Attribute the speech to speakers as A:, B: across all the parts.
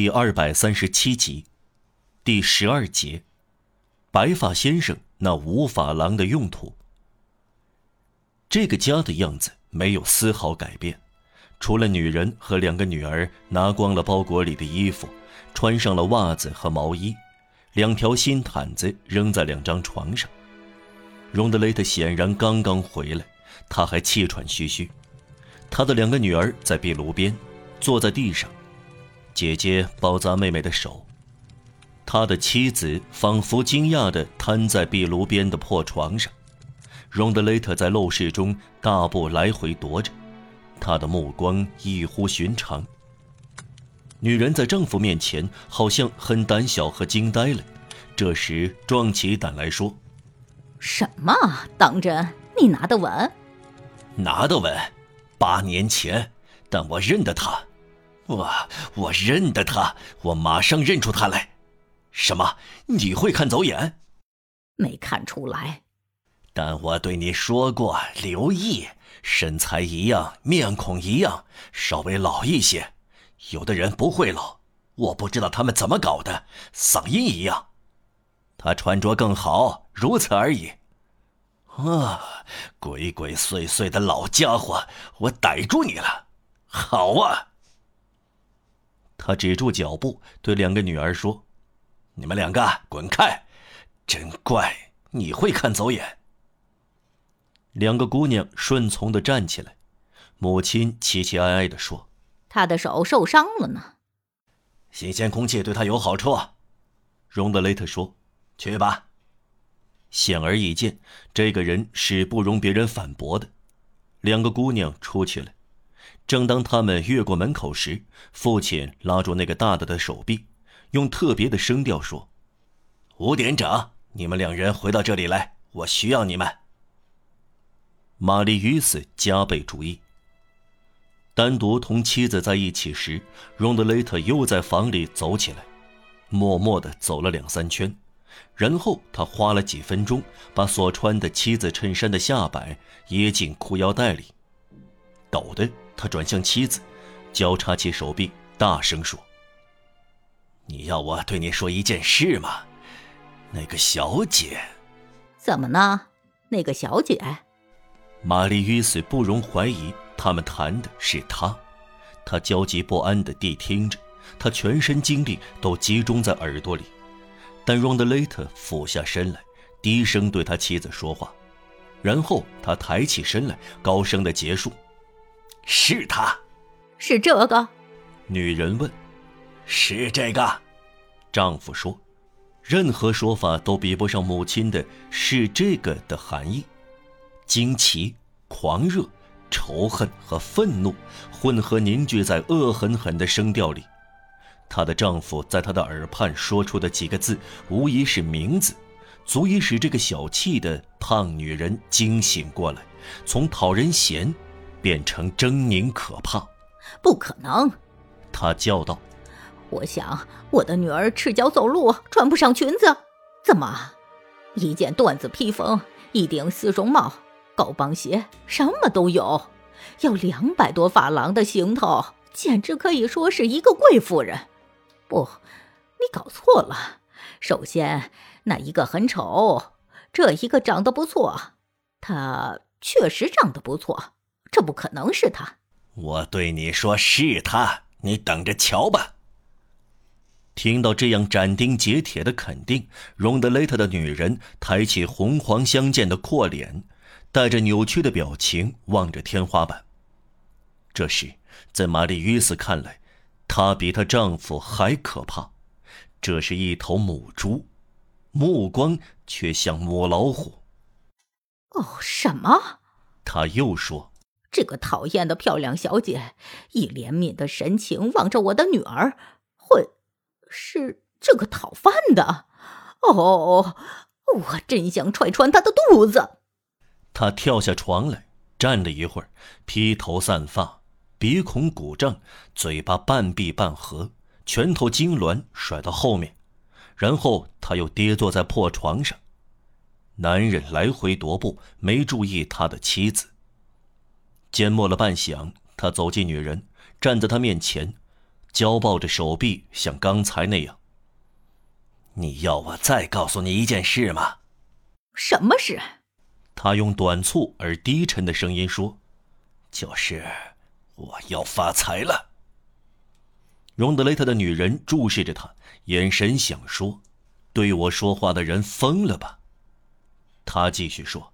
A: 第二百三十七集，第十二节，白发先生那五法郎的用途。这个家的样子没有丝毫改变，除了女人和两个女儿拿光了包裹里的衣服，穿上了袜子和毛衣，两条新毯子扔在两张床上。荣德雷特显然刚刚回来，他还气喘吁吁。他的两个女儿在壁炉边，坐在地上。姐姐包扎妹妹的手，他的妻子仿佛惊讶地瘫在壁炉边的破床上。荣德雷特在陋室中大步来回踱着，他的目光异乎寻常。女人在丈夫面前好像很胆小和惊呆了，这时壮起胆来说：“
B: 什么？当真？你拿得稳？
C: 拿得稳？八年前，但我认得他。”我我认得他，我马上认出他来。什么？你会看走眼？
B: 没看出来。
C: 但我对你说过，留意，身材一样，面孔一样，稍微老一些。有的人不会老，我不知道他们怎么搞的，嗓音一样。他穿着更好，如此而已。啊，鬼鬼祟祟的老家伙，我逮住你了。好啊。
A: 他止住脚步，对两个女儿说：“
C: 你们两个滚开！真怪，你会看走眼。”
A: 两个姑娘顺从的站起来，母亲凄凄哀哀的说：“
B: 他的手受伤了呢。”
C: 新鲜空气对他有好处，
A: 荣德雷特说：“
C: 去吧。”
A: 显而易见，这个人是不容别人反驳的。两个姑娘出去了。正当他们越过门口时，父亲拉住那个大大的手臂，用特别的声调说：“
C: 吴点长，你们两人回到这里来，我需要你们。”
A: 玛丽与斯加倍注意。单独同妻子在一起时，荣德雷特又在房里走起来，默默地走了两三圈，然后他花了几分钟，把所穿的妻子衬衫的下摆掖进裤腰带里，抖的。他转向妻子，交叉起手臂，大声说：“
C: 你要我对你说一件事吗？那个小姐，
B: 怎么呢？那个小姐，
A: 玛丽与斯不容怀疑，他们谈的是她。他焦急不安地谛听着，他全身精力都集中在耳朵里。但荣德雷特俯下身来，低声对他妻子说话，然后他抬起身来，高声地结束。
C: 是他，
B: 是这个。
A: 女人问：“
C: 是这个？”
A: 丈夫说：“任何说法都比不上母亲的‘是这个’的含义。惊奇、狂热、仇恨和愤怒混合凝聚在恶狠狠的声调里。她的丈夫在她的耳畔说出的几个字，无疑是名字，足以使这个小气的胖女人惊醒过来，从讨人嫌。”变成狰狞可怕，
B: 不可能！
A: 他叫道：“
B: 我想我的女儿赤脚走路，穿不上裙子，怎么？一件缎子披风，一顶丝绒帽，高帮鞋，什么都有，要两百多法郎的行头，简直可以说是一个贵妇人。不，你搞错了。首先，那一个很丑，这一个长得不错，他确实长得不错。”这不可能是他！
C: 我对你说是他，你等着瞧吧。
A: 听到这样斩钉截铁的肯定，荣德雷特的女人抬起红黄相间的阔脸，带着扭曲的表情望着天花板。这时，在玛丽约斯看来，她比她丈夫还可怕。这是一头母猪，目光却像母老虎。
B: 哦，什么？
A: 他又说。
B: 这个讨厌的漂亮小姐以怜悯的神情望着我的女儿，会是这个讨饭的？哦，我真想踹穿她的肚子！
A: 他跳下床来，站了一会儿，披头散发，鼻孔鼓胀，嘴巴半闭半合，拳头痉挛甩到后面，然后他又跌坐在破床上。男人来回踱步，没注意他的妻子。缄默了半晌，他走近女人，站在她面前，
D: 交抱着手臂，像刚才那样。
A: 你要我再告诉你一件事吗？
B: 什么事？
D: 他用短促而低沉的声音说：“
A: 就是我要发财了。”
D: 荣德雷特的女人注视着他，眼神想说：“对我说话的人疯了吧？”他继续说：“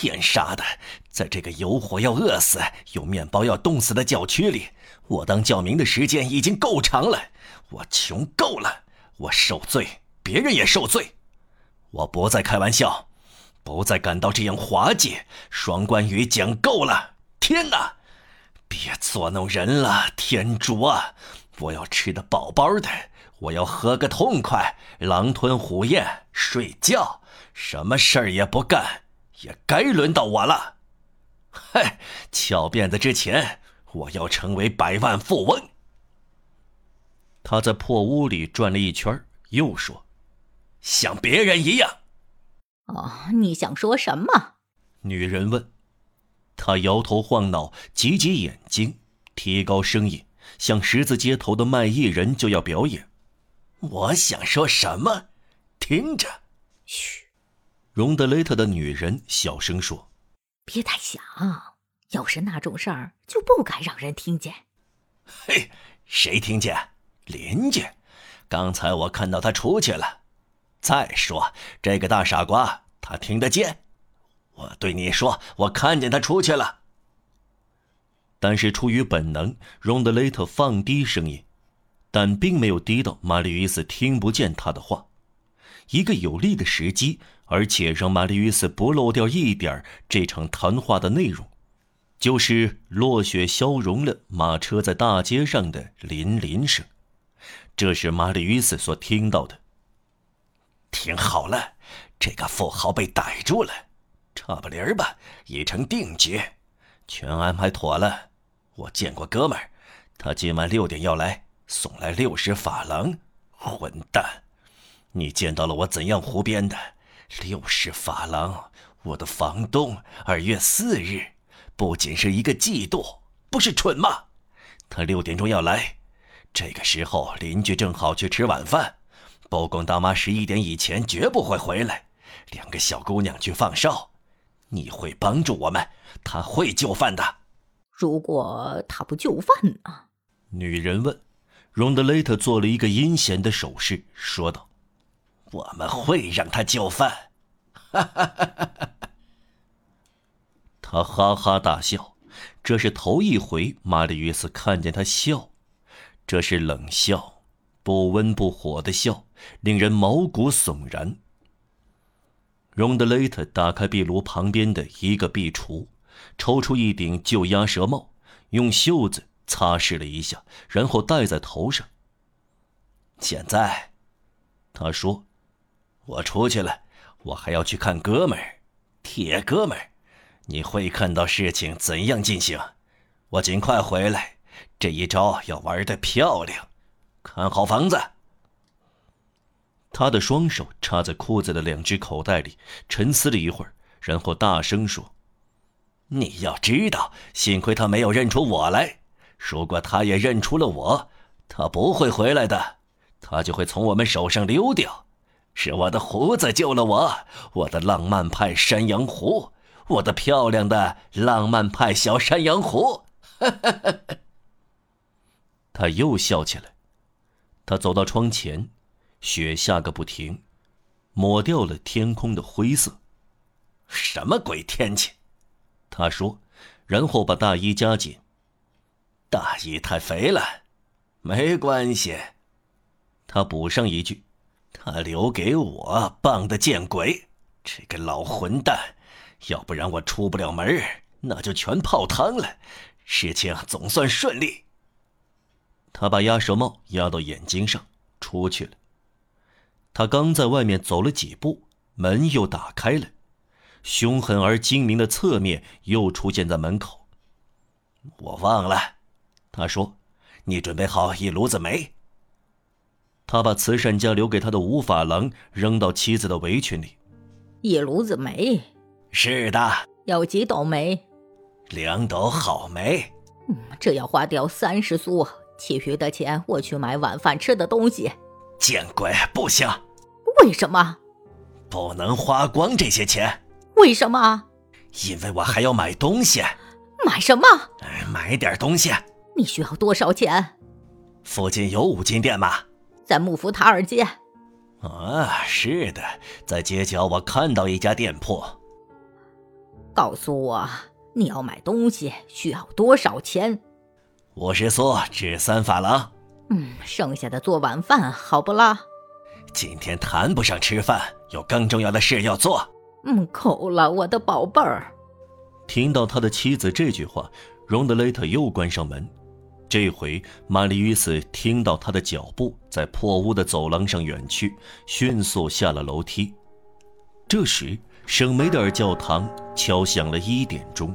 A: 天杀的，在这个有火要饿死、有面包要冻死的教区里，我当教民的时间已经够长了。我穷够了，我受罪，别人也受罪。我不再开玩笑，不再感到这样滑稽。双关语讲够了，天哪！别作弄人了，天主啊！我要吃得饱饱的，我要喝个痛快，狼吞虎咽，睡觉，什么事儿也不干，也该轮到我了。嗨，翘辫子之前，我要成为百万富翁。
D: 他在破屋里转了一圈，又说：“
A: 像别人一样。”
B: 哦，你想说什么？
D: 女人问。他摇头晃脑，挤挤眼睛，提高声音，像十字街头的卖艺人就要表演。
A: 我想说什么？听着。
B: 嘘。
D: 荣德雷特的女人小声说：“
B: 别太想，要是那种事儿，就不该让人听见。”
A: 嘿，谁听见？邻居。刚才我看到他出去了。再说，这个大傻瓜，他听得见。我对你说，我看见他出去了。
D: 但是出于本能，荣德雷特放低声音，但并没有低到玛丽·与斯听不见他的话。一个有利的时机，而且让玛丽·与斯不漏掉一点这场谈话的内容，就是落雪消融了马车在大街上的铃铃声。这是玛丽·与斯所听到的。
A: 听好了，这个富豪被逮住了。差不离儿吧，已成定局，全安排妥了。我见过哥们儿，他今晚六点要来，送来六十法郎。混蛋，你见到了我怎样胡编的？六十法郎，我的房东二月四日，不仅是一个季度，不是蠢吗？他六点钟要来，这个时候邻居正好去吃晚饭，包公大妈十一点以前绝不会回来，两个小姑娘去放哨。你会帮助我们，他会就范的。
B: 如果他不就范呢？
D: 女人问。荣德雷特做了一个阴险的手势，说道：“
A: 我们会让他就范。”哈哈哈哈哈！
D: 他哈哈大笑，这是头一回玛丽·约斯看见他笑，这是冷笑，不温不火的笑，令人毛骨悚然。荣德雷特打开壁炉旁边的一个壁橱，抽出一顶旧鸭舌帽，用袖子擦拭了一下，然后戴在头上。
A: 现在，他说：“我出去了，我还要去看哥们儿，铁哥们儿。你会看到事情怎样进行。我尽快回来，这一招要玩的漂亮。看好房子。”
D: 他的双手插在裤子的两只口袋里，沉思了一会儿，然后大声说：“
A: 你要知道，幸亏他没有认出我来。如果他也认出了我，他不会回来的，他就会从我们手上溜掉。是我的胡子救了我，我的浪漫派山羊胡，我的漂亮的浪漫派小山羊胡。”
D: 他又笑起来。他走到窗前。雪下个不停，抹掉了天空的灰色。
A: 什么鬼天气？
D: 他说，然后把大衣加紧。
A: 大衣太肥了，没关系。
D: 他补上一句：“
A: 他留给我棒的见鬼！这个老混蛋，要不然我出不了门那就全泡汤了。事情总算顺利。”
D: 他把鸭舌帽压到眼睛上，出去了。他刚在外面走了几步，门又打开了，凶狠而精明的侧面又出现在门口。
A: 我忘了，他说：“你准备好一炉子煤。”
D: 他把慈善家留给他的五法郎扔到妻子的围裙里。
B: 一炉子煤？
A: 是的。
B: 有几斗煤？
A: 两斗好煤。
B: 嗯，这要花掉三十苏，其余的钱我去买晚饭吃的东西。
C: 见鬼，不行！
B: 为什么？
C: 不能花光这些钱。
B: 为什么？
C: 因为我还要买东西。
B: 买什么？
C: 买点东西。
B: 你需要多少钱？
C: 附近有五金店吗？
B: 在木福塔尔街。
C: 啊，是的，在街角我看到一家店铺。
B: 告诉我，你要买东西需要多少钱？
C: 五十苏，值三法郎。
B: 嗯，剩下的做晚饭，好不啦？
C: 今天谈不上吃饭，有更重要的事要做。
B: 嗯，够了，我的宝贝儿。
A: 听到他的妻子这句话，荣德雷特又关上门。这回，玛丽与斯听到他的脚步在破屋的走廊上远去，迅速下了楼梯。这时，圣梅德尔教堂敲响了一点钟。